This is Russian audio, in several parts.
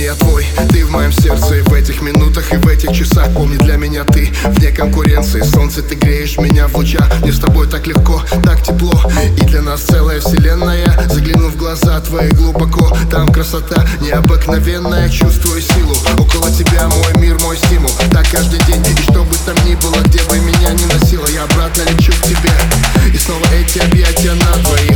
Помни, я твой, ты в моем сердце И в этих минутах и в этих часах. Помни, для меня ты вне конкуренции. Солнце, ты греешь меня в лучах. Мне с тобой так легко, так тепло. И для нас целая вселенная. Загляну в глаза твои глубоко. Там красота необыкновенная. Чувствую силу. Около тебя мой мир, мой стимул. Так каждый день И что бы там ни было, где бы меня ни носило Я обратно лечу к тебе. И снова эти объятия на двоих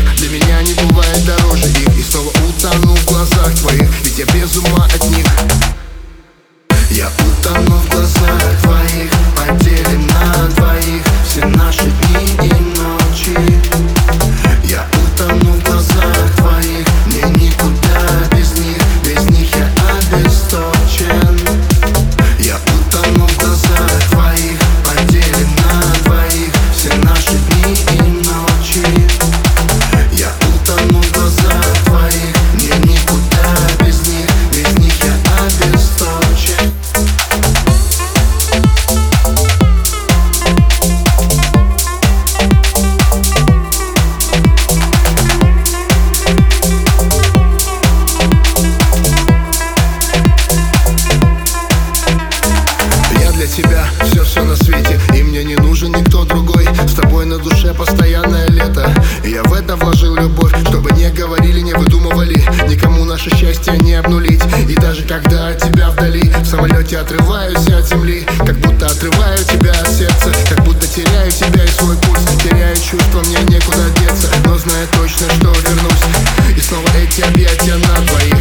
для тебя все-все на свете. И мне не нужен никто другой. С тобой на душе постоянное лето. Я в это вложил любовь Чтобы не говорили, не выдумывали. Никому наше счастье не обнулить. И даже когда от тебя вдали В самолете отрываюсь от земли. Как будто отрываю тебя от сердца. Как будто теряю тебя и свой пульс. Теряю чувство, мне некуда деться. Но знаю точно, что вернусь. И снова эти объятия на двоих